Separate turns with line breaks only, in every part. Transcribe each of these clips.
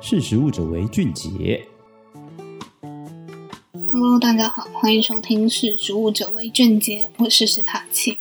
识时务者为俊杰。
Hello，大家好，欢迎收听《识时务者为俊杰》，我是史塔奇。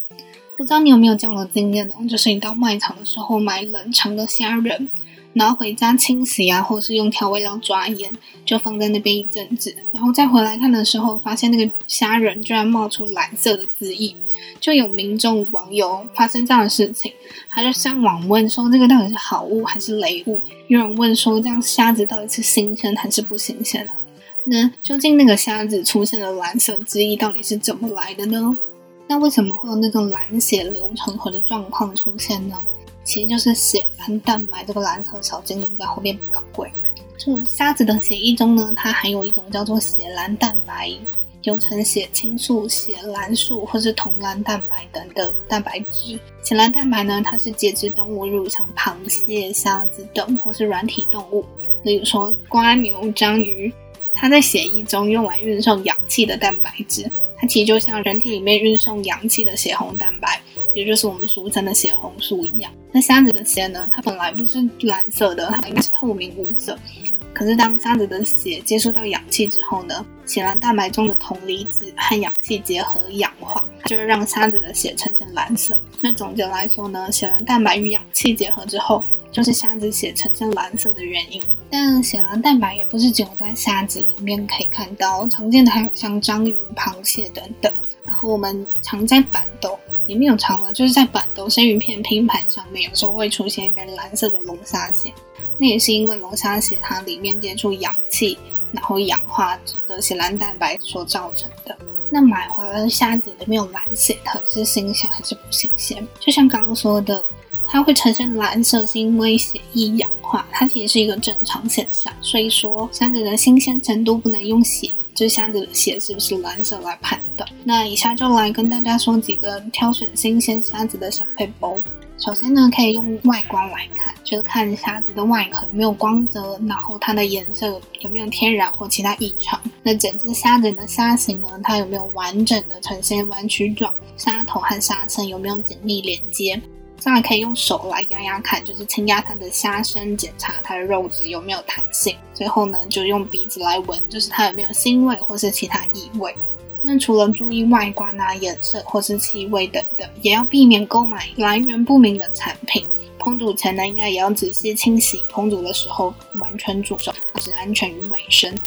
不知道你有没有这样的经验呢？就是你到卖场的时候买冷藏的虾仁。然后回家清洗啊，或是用调味料抓腌，就放在那边一阵子，然后再回来看的时候，发现那个虾仁居然冒出蓝色的汁液，就有民众网友发生这样的事情，他就上网问说这个到底是好物还是雷物？有人问说这样虾子到底是新鲜还是不新鲜啊？那究竟那个虾子出现的蓝色汁液到底是怎么来的呢？那为什么会有那种蓝血流成河的状况出现呢？其实就是血蓝蛋白这个蓝色小精灵在后面搞鬼。就虾子的血液中呢，它含有一种叫做血蓝蛋白，又称血清素、血蓝素或是铜蓝蛋白等的蛋白质。血蓝蛋白呢，它是节肢动物，如像螃蟹、虾子等，或是软体动物，例如说瓜牛、章鱼，它在血液中用来运送氧气的蛋白质。它其实就像人体里面运送氧气的血红蛋白。也就是我们俗称的血红素一样。那虾子的血呢？它本来不是蓝色的，它应该是透明无色。可是当虾子的血接触到氧气之后呢，血蓝蛋白中的铜离子和氧气结合氧化，就是让虾子的血呈现蓝色。那总结来说呢，血蓝蛋白与氧气结合之后，就是虾子血呈现蓝色的原因。但血蓝蛋白也不是只有在虾子里面可以看到，常见的还有像章鱼、螃蟹等等。然后我们常在板豆。也没有常了，就是在板豆生鱼片拼盘上面，有时候会出现一片蓝色的龙虾血，那也是因为龙虾血它里面接触氧气，然后氧化的血蓝蛋白所造成的。那买回来的虾子里面有蓝血，它是新鲜还是不新鲜？就像刚刚说的，它会呈现蓝色，是因为血液氧化，它其实是一个正常现象。所以说，虾子的新鲜程度不能用血。这虾子的血是不是蓝色来判断？那以下就来跟大家说几个挑选新鲜虾子的小配包。首先呢，可以用外观来看，就是看虾子的外壳有没有光泽，然后它的颜色有没有天然或其他异常。那整只虾子的虾形呢，它有没有完整的呈现弯曲状？虾头和虾身有没有紧密连接？这样可以用手来压压看，就是轻压它的虾身，检查它的肉质有没有弹性。最后呢，就用鼻子来闻，就是它有没有腥味或是其他异味。那除了注意外观啊、颜色或是气味等等，也要避免购买来源不明的产品。烹煮前呢，应该也要仔细清洗。烹煮的时候完全煮熟，保持安全与卫生。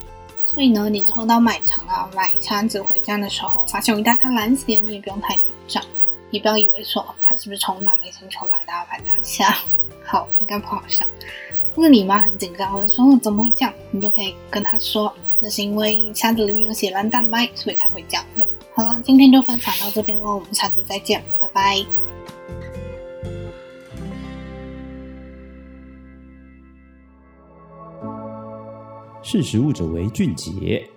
所以呢，你之后到卖场啊买虾子回家的时候，发现有一大滩蓝血，你也不用太紧张。你不要以为说他是不是从哪枚星球来的阿凡达虾，好，应该不好笑。如果你妈很紧张，或者说怎么会这样，你就可以跟她说，那是因为虾子里面有血蓝蛋白，所以才会这样的。好了，今天就分享到这边喽，我们下次再见，拜拜。
识食物者为俊杰。